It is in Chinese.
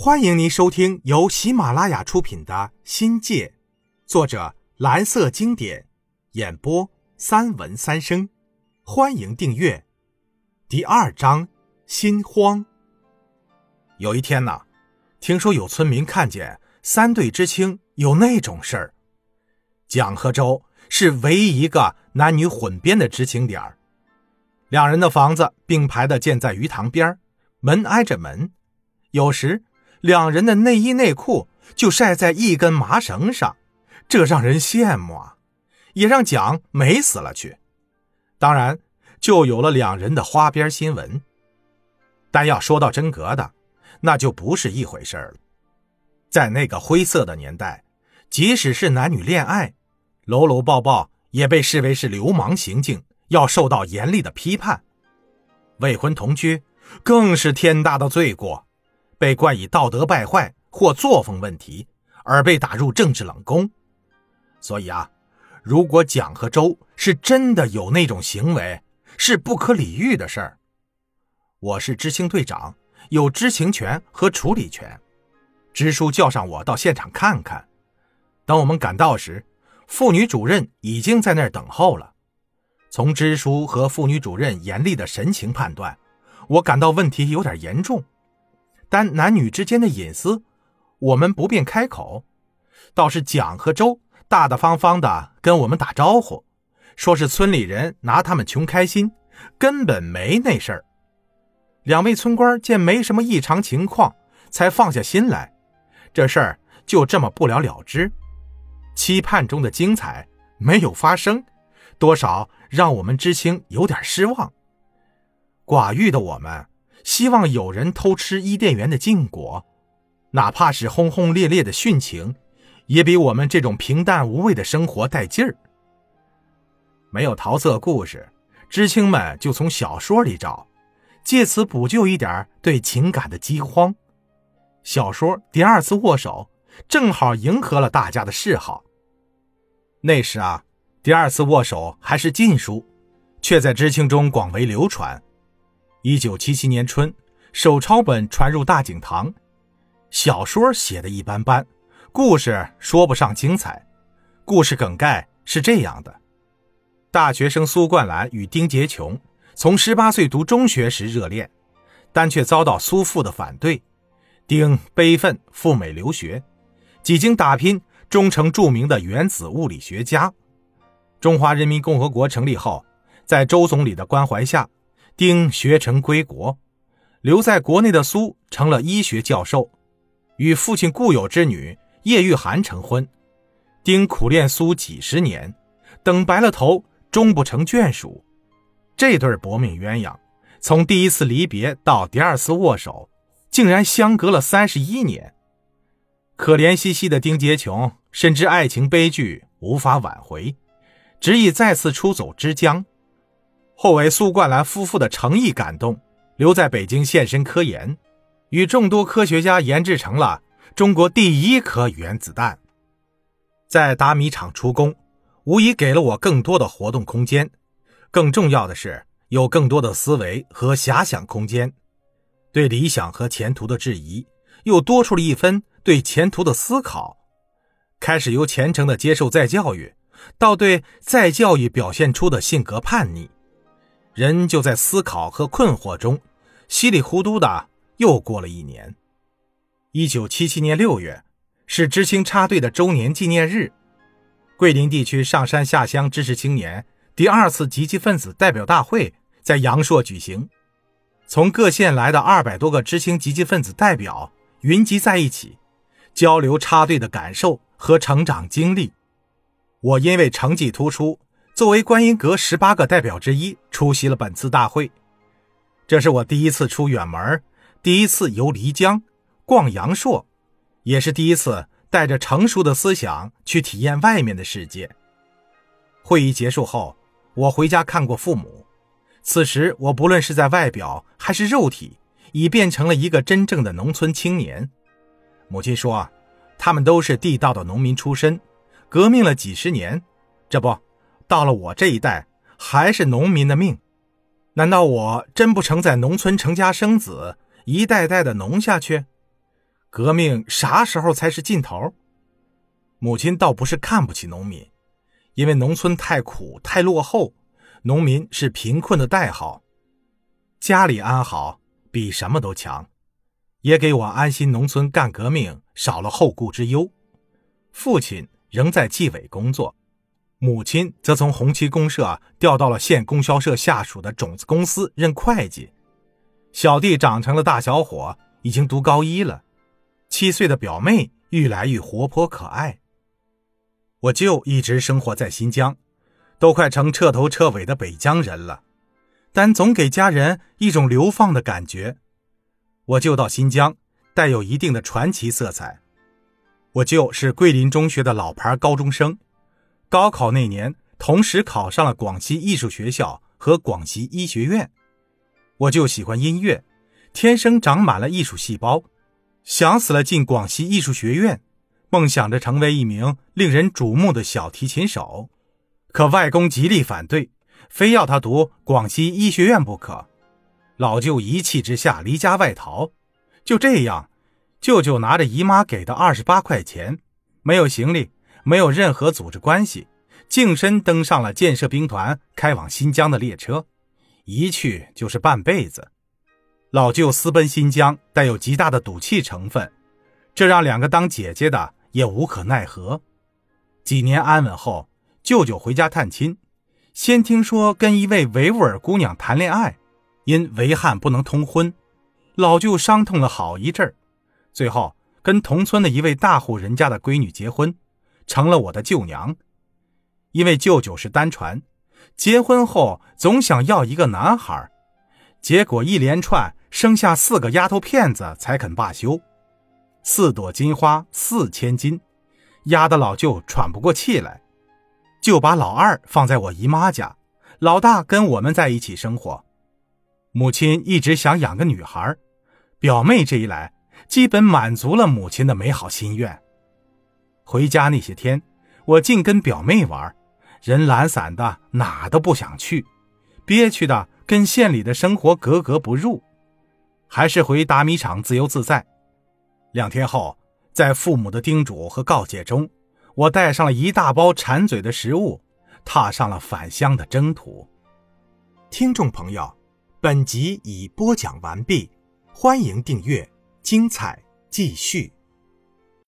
欢迎您收听由喜马拉雅出品的《新界》，作者蓝色经典，演播三文三生。欢迎订阅。第二章：心慌。有一天呢，听说有村民看见三对知青有那种事儿。蒋和周是唯一一个男女混编的知青点儿，两人的房子并排的建在鱼塘边门挨着门，有时。两人的内衣内裤就晒在一根麻绳上，这让人羡慕啊，也让蒋美死了去。当然，就有了两人的花边新闻。但要说到真格的，那就不是一回事了。在那个灰色的年代，即使是男女恋爱，搂搂抱抱也被视为是流氓行径，要受到严厉的批判。未婚同居更是天大的罪过。被冠以道德败坏或作风问题，而被打入政治冷宫。所以啊，如果蒋和周是真的有那种行为，是不可理喻的事儿。我是知青队长，有知情权和处理权。支书叫上我到现场看看。等我们赶到时，妇女主任已经在那儿等候了。从支书和妇女主任严厉的神情判断，我感到问题有点严重。但男女之间的隐私，我们不便开口。倒是蒋和周大大方方的跟我们打招呼，说是村里人拿他们穷开心，根本没那事儿。两位村官见没什么异常情况，才放下心来。这事儿就这么不了了之。期盼中的精彩没有发生，多少让我们知青有点失望。寡欲的我们。希望有人偷吃伊甸园的禁果，哪怕是轰轰烈烈的殉情，也比我们这种平淡无味的生活带劲儿。没有桃色故事，知青们就从小说里找，借此补救一点对情感的饥荒。小说《第二次握手》正好迎合了大家的嗜好。那时啊，《第二次握手》还是禁书，却在知青中广为流传。一九七七年春，手抄本传入大井堂。小说写的一般般，故事说不上精彩。故事梗概是这样的：大学生苏冠兰与丁杰琼从十八岁读中学时热恋，但却遭到苏父的反对。丁悲愤赴美留学，几经打拼，终成著名的原子物理学家。中华人民共和国成立后，在周总理的关怀下。丁学成归国，留在国内的苏成了医学教授，与父亲故友之女叶玉涵成婚。丁苦恋苏几十年，等白了头，终不成眷属。这对薄命鸳鸯，从第一次离别到第二次握手，竟然相隔了三十一年。可怜兮兮的丁杰琼，深知爱情悲剧无法挽回，执意再次出走之江。后为苏冠兰夫妇的诚意感动，留在北京献身科研，与众多科学家研制成了中国第一颗原子弹。在达米厂出工，无疑给了我更多的活动空间。更重要的是，有更多的思维和遐想空间。对理想和前途的质疑，又多出了一分对前途的思考。开始由虔诚的接受再教育，到对再教育表现出的性格叛逆。人就在思考和困惑中，稀里糊涂的又过了一年。一九七七年六月，是知青插队的周年纪念日。桂林地区上山下乡知识青年第二次积极分子代表大会在阳朔举行。从各县来的二百多个知青积极分子代表云集在一起，交流插队的感受和成长经历。我因为成绩突出。作为观音阁十八个代表之一，出席了本次大会。这是我第一次出远门，第一次游漓江、逛阳朔，也是第一次带着成熟的思想去体验外面的世界。会议结束后，我回家看过父母。此时，我不论是在外表还是肉体，已变成了一个真正的农村青年。母亲说：“他们都是地道的农民出身，革命了几十年，这不。”到了我这一代，还是农民的命，难道我真不成在农村成家生子，一代代的农下去？革命啥时候才是尽头？母亲倒不是看不起农民，因为农村太苦太落后，农民是贫困的代号。家里安好比什么都强，也给我安心农村干革命少了后顾之忧。父亲仍在纪委工作，母亲则从红旗公社调到了县供销社下属的种子公司任会计。小弟长成了大小伙，已经读高一了。七岁的表妹愈来愈活泼可爱。我舅一直生活在新疆，都快成彻头彻尾的北疆人了，但总给家人一种流放的感觉。我舅到新疆，带有一定的传奇色彩。我舅是桂林中学的老牌高中生，高考那年同时考上了广西艺术学校和广西医学院。我就喜欢音乐，天生长满了艺术细胞，想死了进广西艺术学院。梦想着成为一名令人瞩目的小提琴手，可外公极力反对，非要他读广西医学院不可。老舅一气之下离家外逃。就这样，舅舅拿着姨妈给的二十八块钱，没有行李，没有任何组织关系，净身登上了建设兵团开往新疆的列车，一去就是半辈子。老舅私奔新疆，带有极大的赌气成分，这让两个当姐姐的。也无可奈何。几年安稳后，舅舅回家探亲，先听说跟一位维吾尔姑娘谈恋爱，因为汉不能通婚，老舅伤痛了好一阵儿。最后跟同村的一位大户人家的闺女结婚，成了我的舅娘。因为舅舅是单传，结婚后总想要一个男孩，结果一连串生下四个丫头片子才肯罢休。四朵金花四千金，压得老舅喘不过气来，就把老二放在我姨妈家，老大跟我们在一起生活。母亲一直想养个女孩，表妹这一来，基本满足了母亲的美好心愿。回家那些天，我净跟表妹玩，人懒散的哪都不想去，憋屈的跟县里的生活格格不入，还是回打米厂自由自在。两天后，在父母的叮嘱和告诫中，我带上了一大包馋嘴的食物，踏上了返乡的征途。听众朋友，本集已播讲完毕，欢迎订阅，精彩继续。